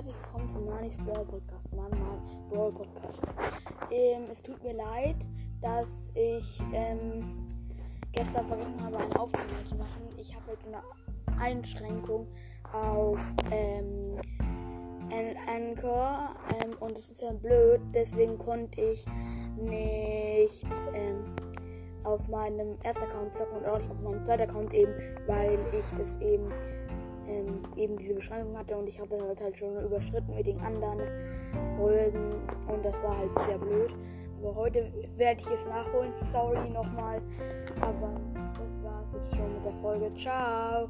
herzlich willkommen zum Manis Brawl Podcast, meinem Brawl Podcast. Ähm, es tut mir leid, dass ich ähm, gestern vergessen habe, eine Aufnahme zu machen. Ich habe jetzt eine Einschränkung auf ähm, Anchor ähm, und es ist ja blöd, deswegen konnte ich nicht ähm, auf meinem ersten Account zocken und auch nicht auf meinem zweiten Account eben, weil ich das eben ähm, eben diese Beschränkung hatte und ich hatte das halt schon überschritten mit den anderen Folgen und das war halt sehr blöd. Aber heute werde ich es nachholen. Sorry nochmal. Aber das war es jetzt schon mit der Folge. Ciao.